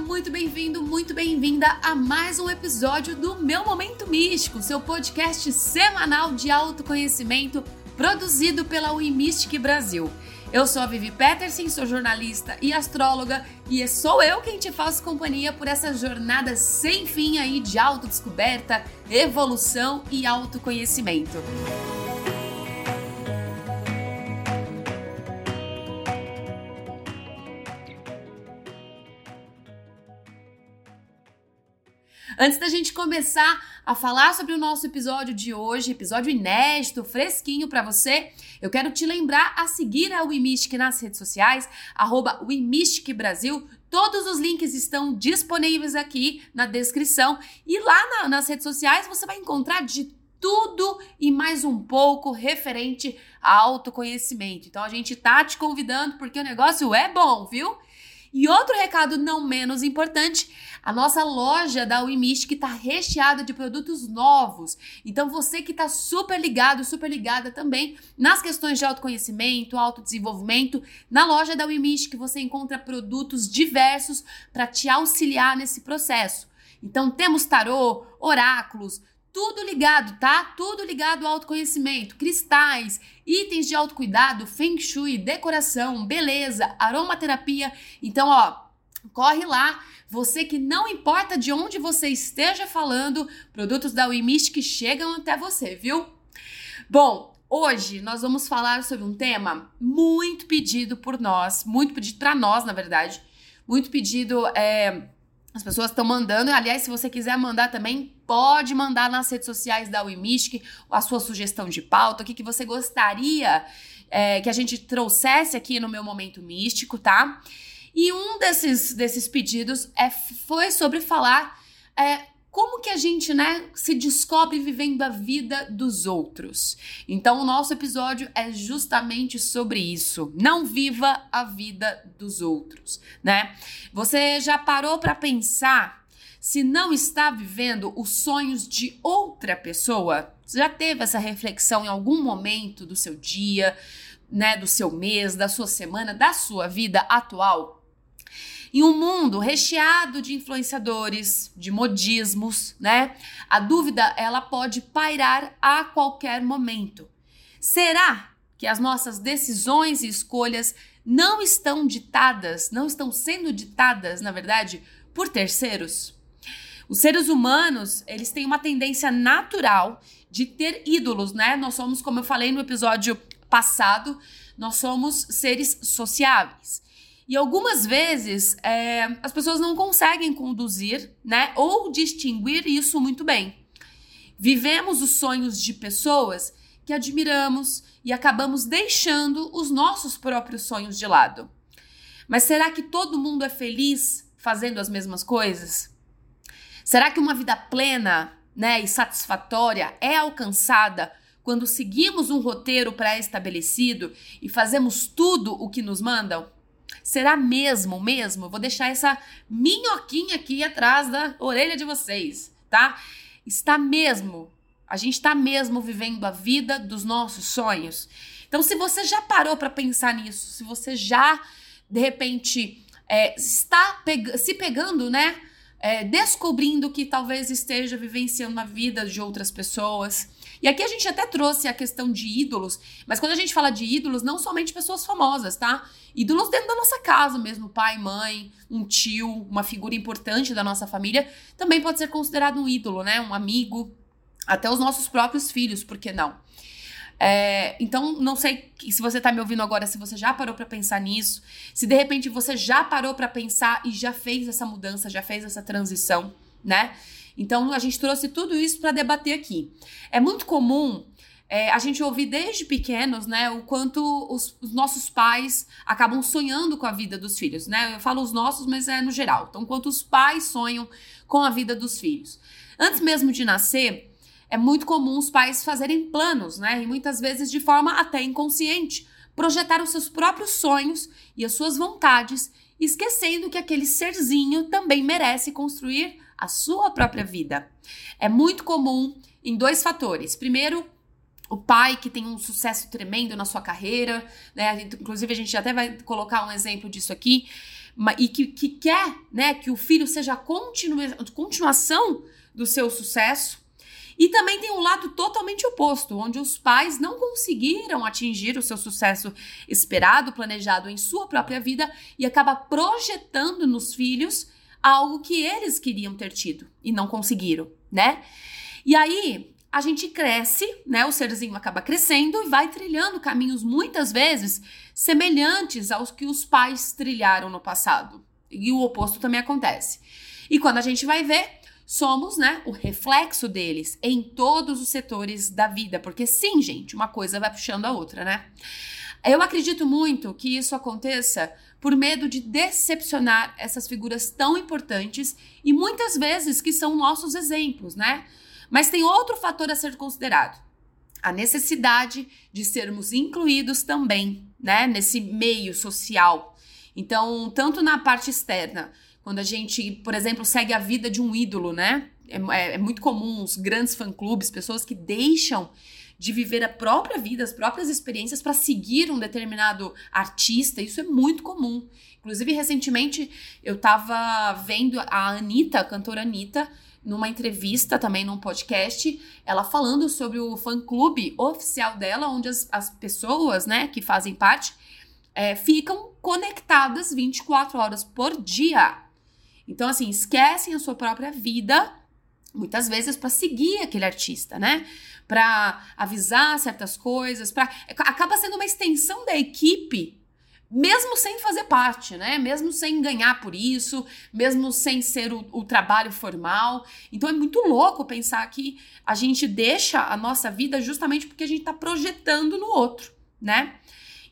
muito bem-vindo, muito bem-vinda a mais um episódio do Meu Momento Místico, seu podcast semanal de autoconhecimento produzido pela Wimistic Brasil. Eu sou a Vivi Peterson, sou jornalista e astróloga e sou eu quem te faço companhia por essa jornada sem fim aí de autodescoberta, evolução e autoconhecimento. Antes da gente começar a falar sobre o nosso episódio de hoje, episódio inédito, fresquinho para você, eu quero te lembrar a seguir a Wimistic nas redes sociais, arroba Brasil. Todos os links estão disponíveis aqui na descrição e lá na, nas redes sociais você vai encontrar de tudo e mais um pouco referente a autoconhecimento. Então a gente tá te convidando porque o negócio é bom, viu? E outro recado não menos importante, a nossa loja da Wimist está recheada de produtos novos. Então você que está super ligado, super ligada também nas questões de autoconhecimento, autodesenvolvimento, na loja da Wimist você encontra produtos diversos para te auxiliar nesse processo. Então temos tarô, oráculos, tudo ligado, tá? Tudo ligado ao autoconhecimento, cristais, itens de autocuidado, feng shui, decoração, beleza, aromaterapia. Então, ó, corre lá. Você que não importa de onde você esteja falando, produtos da que chegam até você, viu? Bom, hoje nós vamos falar sobre um tema muito pedido por nós, muito pedido para nós, na verdade. Muito pedido é, as pessoas estão mandando. Aliás, se você quiser mandar também, pode mandar nas redes sociais da Wimistic a sua sugestão de pauta, o que, que você gostaria é, que a gente trouxesse aqui no meu momento místico, tá? E um desses, desses pedidos é, foi sobre falar é, como que a gente, né, se descobre vivendo a vida dos outros. Então, o nosso episódio é justamente sobre isso. Não viva a vida dos outros, né? Você já parou para pensar se não está vivendo os sonhos de outra pessoa? Você já teve essa reflexão em algum momento do seu dia, né, do seu mês, da sua semana, da sua vida atual? Em um mundo recheado de influenciadores, de modismos, né? A dúvida ela pode pairar a qualquer momento. Será que as nossas decisões e escolhas não estão ditadas, não estão sendo ditadas, na verdade, por terceiros? Os seres humanos, eles têm uma tendência natural de ter ídolos, né? Nós somos, como eu falei no episódio passado, nós somos seres sociáveis. E algumas vezes é, as pessoas não conseguem conduzir, né, ou distinguir isso muito bem. Vivemos os sonhos de pessoas que admiramos e acabamos deixando os nossos próprios sonhos de lado. Mas será que todo mundo é feliz fazendo as mesmas coisas? Será que uma vida plena, né, e satisfatória é alcançada quando seguimos um roteiro pré-estabelecido e fazemos tudo o que nos mandam? Será mesmo, mesmo? vou deixar essa minhoquinha aqui atrás da orelha de vocês, tá? Está mesmo, a gente está mesmo vivendo a vida dos nossos sonhos. Então, se você já parou para pensar nisso, se você já, de repente, é, está peg se pegando, né? É, descobrindo que talvez esteja vivenciando a vida de outras pessoas, e aqui a gente até trouxe a questão de ídolos, mas quando a gente fala de ídolos, não somente pessoas famosas, tá? Ídolos dentro da nossa casa mesmo, pai, mãe, um tio, uma figura importante da nossa família, também pode ser considerado um ídolo, né? Um amigo, até os nossos próprios filhos, por que não? É, então, não sei se você tá me ouvindo agora, se você já parou para pensar nisso, se de repente você já parou para pensar e já fez essa mudança, já fez essa transição, né? Então a gente trouxe tudo isso para debater aqui. É muito comum é, a gente ouvir desde pequenos, né, o quanto os, os, nossos pais acabam sonhando com a vida dos filhos, né? Eu falo os nossos, mas é no geral. Então, quanto os pais sonham com a vida dos filhos. Antes mesmo de nascer, é muito comum os pais fazerem planos, né? E muitas vezes de forma até inconsciente, projetar os seus próprios sonhos e as suas vontades, esquecendo que aquele serzinho também merece construir a sua própria vida. É muito comum em dois fatores. Primeiro, o pai que tem um sucesso tremendo na sua carreira, né? Inclusive, a gente até vai colocar um exemplo disso aqui. e que, que quer né, que o filho seja a continua, continuação do seu sucesso. E também tem um lado totalmente oposto, onde os pais não conseguiram atingir o seu sucesso esperado, planejado em sua própria vida e acaba projetando nos filhos algo que eles queriam ter tido e não conseguiram, né? E aí a gente cresce, né? O serzinho acaba crescendo e vai trilhando caminhos muitas vezes semelhantes aos que os pais trilharam no passado. E o oposto também acontece. E quando a gente vai ver, somos, né, o reflexo deles em todos os setores da vida, porque sim, gente, uma coisa vai puxando a outra, né? Eu acredito muito que isso aconteça por medo de decepcionar essas figuras tão importantes e muitas vezes que são nossos exemplos, né? Mas tem outro fator a ser considerado: a necessidade de sermos incluídos também, né, nesse meio social. Então, tanto na parte externa, quando a gente, por exemplo, segue a vida de um ídolo, né? É, é, é muito comum os grandes fã-clubes, pessoas que deixam de viver a própria vida, as próprias experiências para seguir um determinado artista. Isso é muito comum. Inclusive, recentemente eu estava vendo a Anitta, a cantora Anitta, numa entrevista também num podcast, ela falando sobre o fã-clube oficial dela, onde as, as pessoas, né, que fazem parte, é, ficam conectadas 24 horas por dia. Então, assim, esquecem a sua própria vida, muitas vezes, para seguir aquele artista, né? para avisar certas coisas, para acaba sendo uma extensão da equipe, mesmo sem fazer parte, né? Mesmo sem ganhar por isso, mesmo sem ser o, o trabalho formal. Então é muito louco pensar que a gente deixa a nossa vida justamente porque a gente está projetando no outro, né?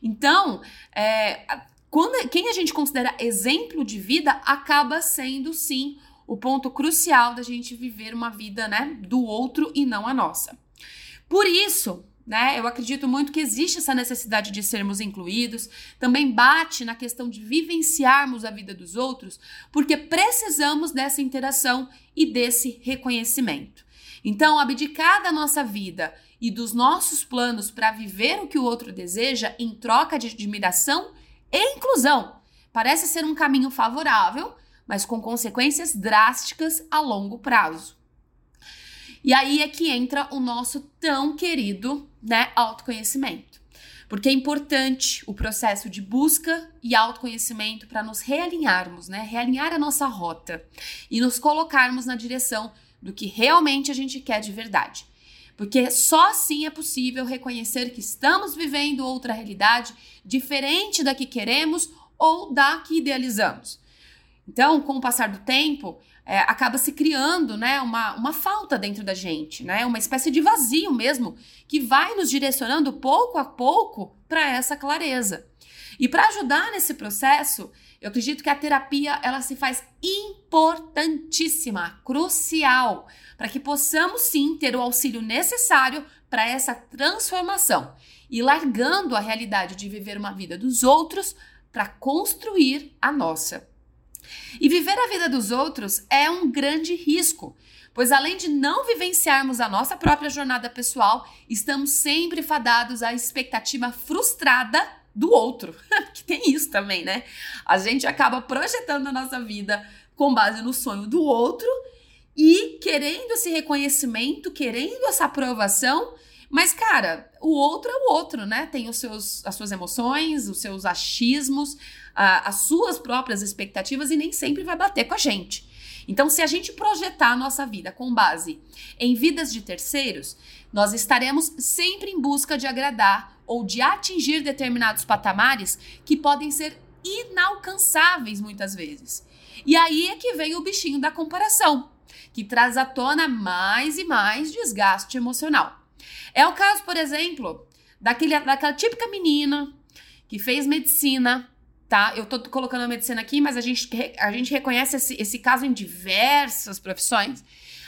Então, é, quando, quem a gente considera exemplo de vida acaba sendo sim o ponto crucial da gente viver uma vida, né, do outro e não a nossa. Por isso, né, eu acredito muito que existe essa necessidade de sermos incluídos, também bate na questão de vivenciarmos a vida dos outros, porque precisamos dessa interação e desse reconhecimento. Então, abdicar da nossa vida e dos nossos planos para viver o que o outro deseja em troca de admiração e inclusão parece ser um caminho favorável, mas com consequências drásticas a longo prazo. E aí é que entra o nosso tão querido, né, autoconhecimento. Porque é importante o processo de busca e autoconhecimento para nos realinharmos, né? Realinhar a nossa rota e nos colocarmos na direção do que realmente a gente quer de verdade. Porque só assim é possível reconhecer que estamos vivendo outra realidade diferente da que queremos ou da que idealizamos. Então, com o passar do tempo, é, acaba se criando né, uma, uma falta dentro da gente, né, uma espécie de vazio mesmo, que vai nos direcionando pouco a pouco para essa clareza. E para ajudar nesse processo, eu acredito que a terapia ela se faz importantíssima, crucial, para que possamos sim ter o auxílio necessário para essa transformação e largando a realidade de viver uma vida dos outros para construir a nossa. E viver a vida dos outros é um grande risco, pois além de não vivenciarmos a nossa própria jornada pessoal, estamos sempre fadados à expectativa frustrada do outro. que tem isso também, né? A gente acaba projetando a nossa vida com base no sonho do outro e querendo esse reconhecimento, querendo essa aprovação, mas, cara, o outro é o outro, né? Tem os seus, as suas emoções, os seus achismos, a, as suas próprias expectativas e nem sempre vai bater com a gente. Então, se a gente projetar a nossa vida com base em vidas de terceiros, nós estaremos sempre em busca de agradar ou de atingir determinados patamares que podem ser inalcançáveis muitas vezes. E aí é que vem o bichinho da comparação, que traz à tona mais e mais desgaste emocional. É o caso, por exemplo, daquele, daquela típica menina que fez medicina, tá? Eu tô colocando a medicina aqui, mas a gente, a gente reconhece esse, esse caso em diversas profissões.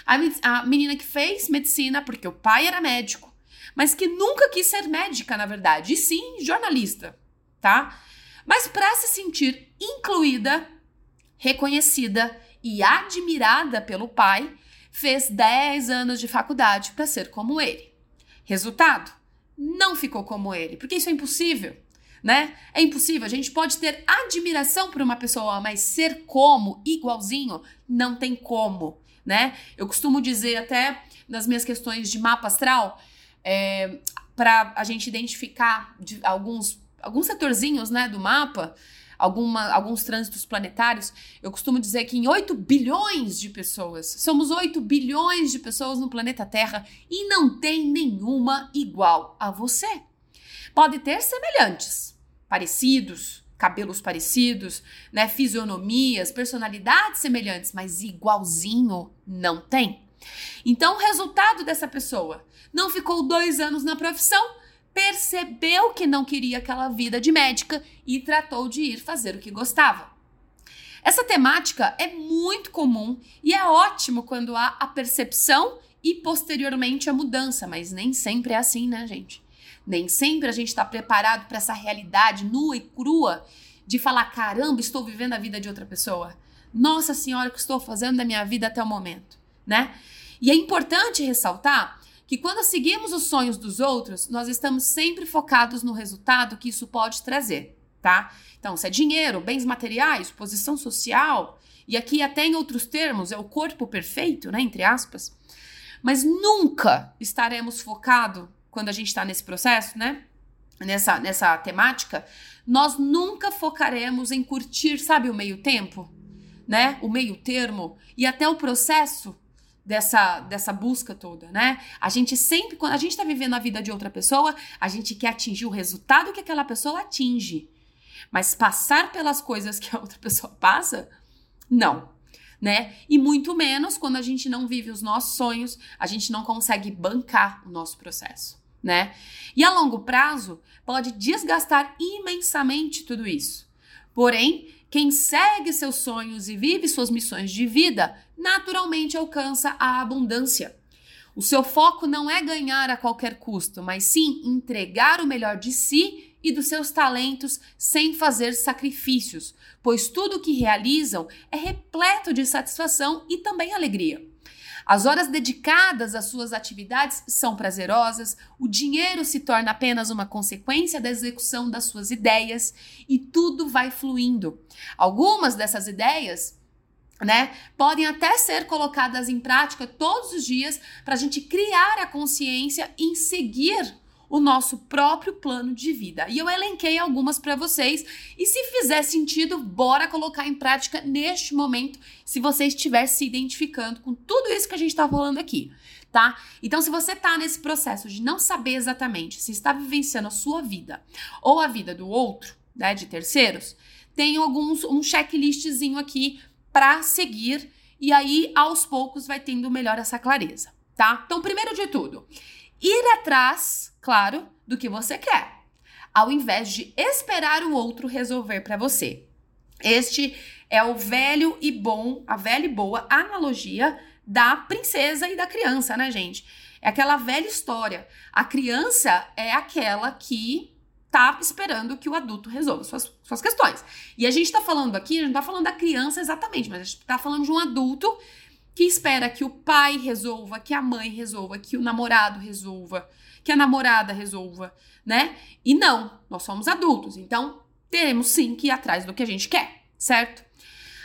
A, a menina que fez medicina porque o pai era médico, mas que nunca quis ser médica, na verdade, e sim jornalista, tá? Mas para se sentir incluída, reconhecida e admirada pelo pai, fez 10 anos de faculdade para ser como ele. Resultado? Não ficou como ele, porque isso é impossível. né? É impossível. A gente pode ter admiração por uma pessoa, mas ser como, igualzinho, não tem como, né? Eu costumo dizer até nas minhas questões de mapa astral, é, para a gente identificar alguns, alguns setorzinhos, né, do mapa, alguma, alguns trânsitos planetários, eu costumo dizer que em 8 bilhões de pessoas, somos 8 bilhões de pessoas no planeta Terra e não tem nenhuma igual a você. Pode ter semelhantes, parecidos, cabelos parecidos, né, fisionomias, personalidades semelhantes, mas igualzinho não tem. Então, o resultado dessa pessoa não ficou dois anos na profissão, percebeu que não queria aquela vida de médica e tratou de ir fazer o que gostava. Essa temática é muito comum e é ótimo quando há a percepção e posteriormente a mudança, mas nem sempre é assim, né, gente? Nem sempre a gente está preparado para essa realidade nua e crua de falar: caramba, estou vivendo a vida de outra pessoa. Nossa Senhora, o que estou fazendo da minha vida até o momento, né? E é importante ressaltar que quando seguimos os sonhos dos outros, nós estamos sempre focados no resultado que isso pode trazer, tá? Então, se é dinheiro, bens materiais, posição social, e aqui até em outros termos é o corpo perfeito, né, entre aspas. Mas nunca estaremos focados quando a gente está nesse processo, né? Nessa, nessa temática, nós nunca focaremos em curtir, sabe, o meio tempo, né? O meio termo e até o processo dessa, dessa busca toda, né? A gente sempre, quando a gente está vivendo a vida de outra pessoa, a gente quer atingir o resultado que aquela pessoa atinge. Mas passar pelas coisas que a outra pessoa passa, não né? E muito menos quando a gente não vive os nossos sonhos, a gente não consegue bancar o nosso processo né? E a longo prazo pode desgastar imensamente tudo isso. Porém, quem segue seus sonhos e vive suas missões de vida, naturalmente alcança a abundância. O seu foco não é ganhar a qualquer custo, mas sim entregar o melhor de si e dos seus talentos sem fazer sacrifícios, pois tudo que realizam é repleto de satisfação e também alegria. As horas dedicadas às suas atividades são prazerosas, o dinheiro se torna apenas uma consequência da execução das suas ideias e tudo vai fluindo. Algumas dessas ideias né? Podem até ser colocadas em prática todos os dias para a gente criar a consciência em seguir o nosso próprio plano de vida. E eu elenquei algumas para vocês. E se fizer sentido, bora colocar em prática neste momento, se você estiver se identificando com tudo isso que a gente está falando aqui. Tá? Então, se você está nesse processo de não saber exatamente se está vivenciando a sua vida ou a vida do outro, né, de terceiros, tem alguns um checklistzinho aqui para seguir e aí aos poucos vai tendo melhor essa clareza, tá? Então, primeiro de tudo, ir atrás, claro, do que você quer, ao invés de esperar o outro resolver para você. Este é o velho e bom, a velha e boa analogia da princesa e da criança, né, gente? É aquela velha história. A criança é aquela que tá esperando que o adulto resolva suas, suas questões. E a gente tá falando aqui, a gente não tá falando da criança exatamente, mas a gente tá falando de um adulto que espera que o pai resolva, que a mãe resolva, que o namorado resolva, que a namorada resolva, né? E não, nós somos adultos, então teremos sim que ir atrás do que a gente quer, certo?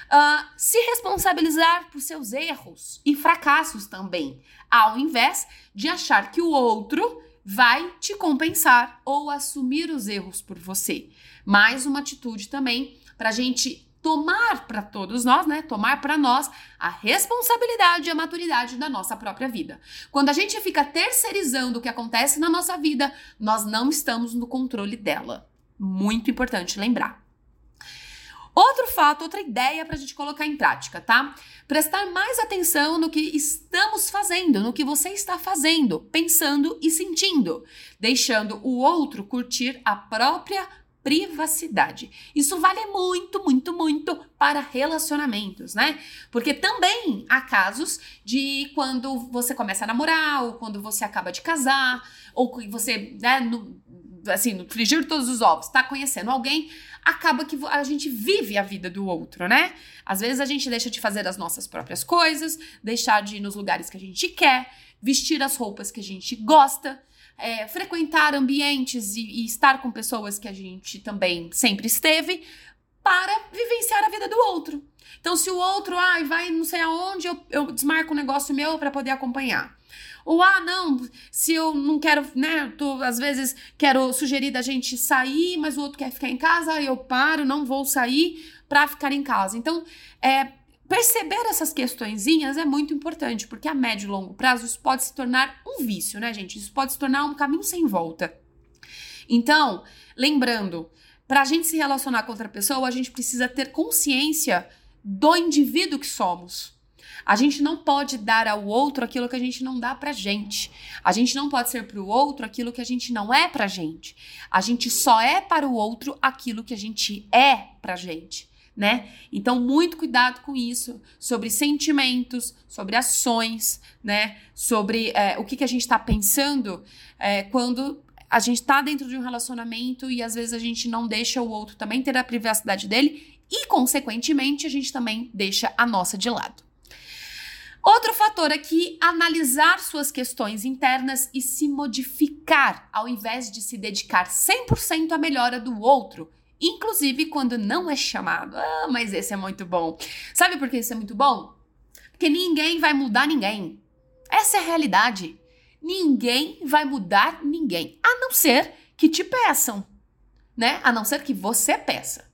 Uh, se responsabilizar por seus erros e fracassos também, ao invés de achar que o outro vai te compensar ou assumir os erros por você. Mais uma atitude também para a gente tomar para todos nós, né? Tomar para nós a responsabilidade e a maturidade da nossa própria vida. Quando a gente fica terceirizando o que acontece na nossa vida, nós não estamos no controle dela. Muito importante lembrar. Outro fato, outra ideia para a gente colocar em prática, tá? Prestar mais atenção no que estamos fazendo, no que você está fazendo, pensando e sentindo, deixando o outro curtir a própria privacidade. Isso vale muito, muito, muito para relacionamentos, né? Porque também há casos de quando você começa a namorar, ou quando você acaba de casar, ou você, né, no, assim, no frigir todos os ovos, tá conhecendo alguém, acaba que a gente vive a vida do outro, né? Às vezes a gente deixa de fazer as nossas próprias coisas, deixar de ir nos lugares que a gente quer, vestir as roupas que a gente gosta, é, frequentar ambientes e, e estar com pessoas que a gente também sempre esteve para vivenciar a vida do outro. Então, se o outro, ai, vai não sei aonde, eu, eu desmarco um negócio meu para poder acompanhar. Ou, ah, não, se eu não quero, né, tô, às vezes quero sugerir da gente sair, mas o outro quer ficar em casa, eu paro, não vou sair para ficar em casa. Então, é, perceber essas questõezinhas é muito importante, porque a médio e longo prazo isso pode se tornar um vício, né, gente? Isso pode se tornar um caminho sem volta. Então, lembrando, para a gente se relacionar com outra pessoa, a gente precisa ter consciência do indivíduo que somos. A gente não pode dar ao outro aquilo que a gente não dá pra gente. A gente não pode ser pro outro aquilo que a gente não é pra gente. A gente só é para o outro aquilo que a gente é pra gente. Né? Então, muito cuidado com isso, sobre sentimentos, sobre ações, né? Sobre é, o que, que a gente está pensando é, quando a gente está dentro de um relacionamento e às vezes a gente não deixa o outro também ter a privacidade dele e, consequentemente, a gente também deixa a nossa de lado. Outro fator aqui, analisar suas questões internas e se modificar, ao invés de se dedicar 100% à melhora do outro, inclusive quando não é chamado. Ah, mas esse é muito bom. Sabe por que isso é muito bom? Porque ninguém vai mudar ninguém. Essa é a realidade. Ninguém vai mudar ninguém, a não ser que te peçam, né? A não ser que você peça.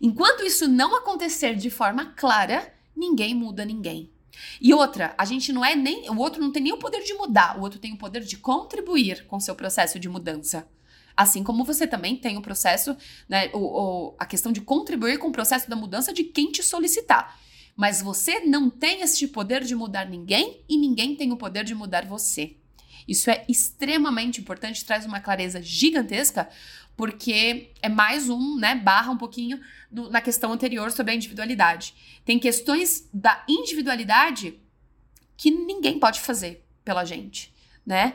Enquanto isso não acontecer de forma clara, ninguém muda ninguém. E outra, a gente não é nem. O outro não tem nem o poder de mudar, o outro tem o poder de contribuir com seu processo de mudança. Assim como você também tem o processo, né, o, o, a questão de contribuir com o processo da mudança de quem te solicitar. Mas você não tem esse poder de mudar ninguém e ninguém tem o poder de mudar você. Isso é extremamente importante, traz uma clareza gigantesca, porque é mais um, né, barra um pouquinho do, na questão anterior sobre a individualidade. Tem questões da individualidade que ninguém pode fazer pela gente, né?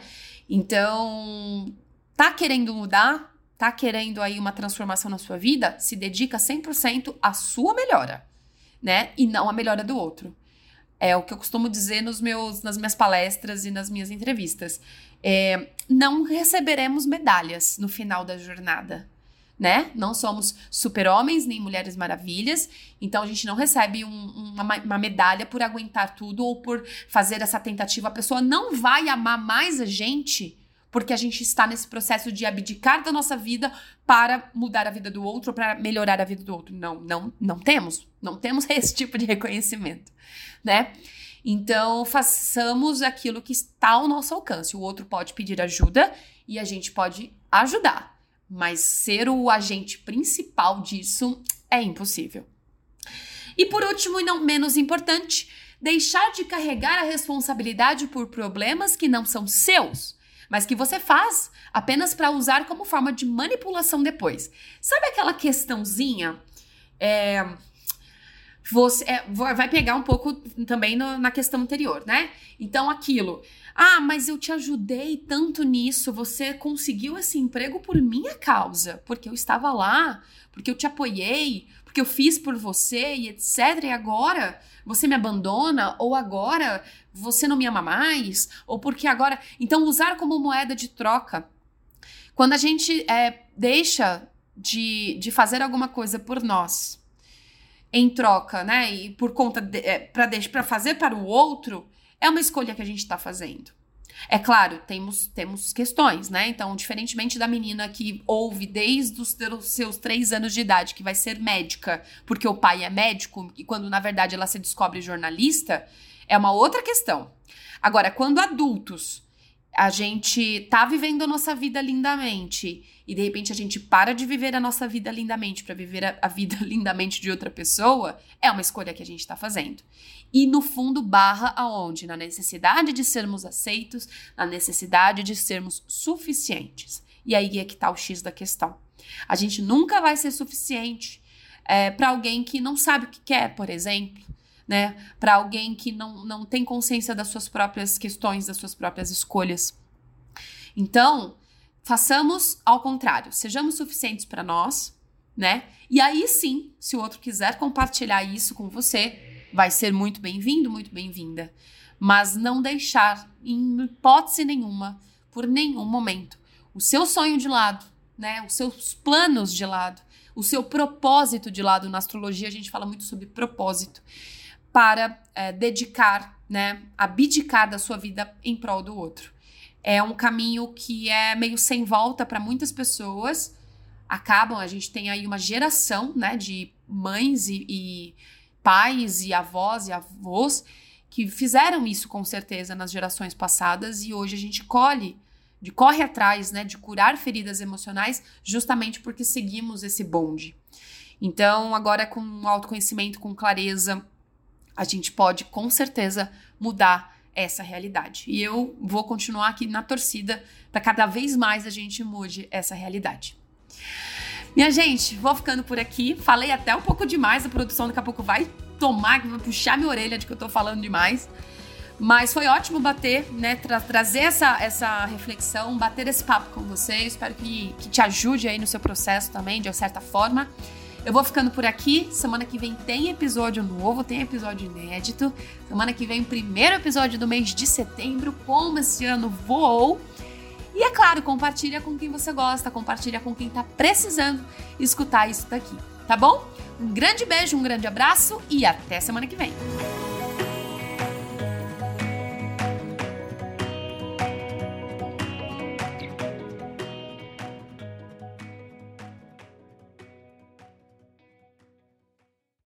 Então, tá querendo mudar, tá querendo aí uma transformação na sua vida, se dedica 100% à sua melhora, né? E não à melhora do outro. É o que eu costumo dizer nos meus, nas minhas palestras e nas minhas entrevistas. É, não receberemos medalhas no final da jornada. Né? Não somos super-homens nem mulheres maravilhas, então a gente não recebe um, uma, uma, medalha por aguentar tudo ou por fazer essa tentativa. A pessoa não vai amar mais a gente porque a gente está nesse processo de abdicar da nossa vida para mudar a vida do outro, para melhorar a vida do outro. Não, não, não temos, não temos esse tipo de reconhecimento, né? Então, façamos aquilo que está ao nosso alcance. O outro pode pedir ajuda e a gente pode ajudar, mas ser o agente principal disso é impossível. E por último, e não menos importante, deixar de carregar a responsabilidade por problemas que não são seus mas que você faz apenas para usar como forma de manipulação depois. Sabe aquela questãozinha? É, você é, vai pegar um pouco também no, na questão anterior, né? Então, aquilo. Ah, mas eu te ajudei tanto nisso, você conseguiu esse emprego por minha causa, porque eu estava lá, porque eu te apoiei, porque eu fiz por você e etc. E agora você me abandona, ou agora você não me ama mais, ou porque agora. Então, usar como moeda de troca. Quando a gente é, deixa de, de fazer alguma coisa por nós em troca, né? E por conta é, para fazer para o outro, é uma escolha que a gente está fazendo. É claro, temos, temos questões, né? Então, diferentemente da menina que ouve desde os seus três anos de idade que vai ser médica porque o pai é médico, e quando na verdade ela se descobre jornalista, é uma outra questão. Agora, quando adultos a gente tá vivendo a nossa vida lindamente e de repente a gente para de viver a nossa vida lindamente para viver a, a, vida lindamente de outra pessoa, é uma escolha que a gente tá fazendo. E no fundo barra aonde? Na necessidade de sermos aceitos, na necessidade de sermos suficientes. E aí é que tá o X da questão. A gente nunca vai ser suficiente é, para alguém que não sabe o que quer, por exemplo né? Para alguém que não, não tem consciência das suas próprias questões, das suas próprias escolhas. Então, façamos ao contrário, sejamos suficientes para nós, né? E aí sim, se o outro quiser compartilhar isso com você, vai ser muito bem-vindo, muito bem-vinda. Mas não deixar, em hipótese nenhuma, por nenhum momento o seu sonho de lado, né? Os seus planos de lado, o seu propósito de lado. Na astrologia a gente fala muito sobre propósito para é, dedicar, né? Abdicar da sua vida em prol do outro. É um caminho que é meio sem volta para muitas pessoas. Acabam, a gente tem aí uma geração, né, de mães e, e pais e avós e avós que fizeram isso com certeza nas gerações passadas e hoje a gente colhe, de corre atrás, né, de curar feridas emocionais, justamente porque seguimos esse bonde. Então, agora com autoconhecimento, com clareza, a gente pode com certeza mudar essa realidade. E eu vou continuar aqui na torcida para cada vez mais a gente mude essa realidade. Minha gente, vou ficando por aqui. Falei até um pouco demais, a produção daqui a pouco vai tomar, vai puxar minha orelha de que eu tô falando demais. Mas foi ótimo bater, né? Tra trazer essa, essa reflexão, bater esse papo com você. Espero que, que te ajude aí no seu processo também, de certa forma. Eu vou ficando por aqui. Semana que vem tem episódio novo, tem episódio inédito. Semana que vem, primeiro episódio do mês de setembro. Como esse ano voou. E é claro, compartilha com quem você gosta, compartilha com quem tá precisando escutar isso daqui, tá bom? Um grande beijo, um grande abraço e até semana que vem.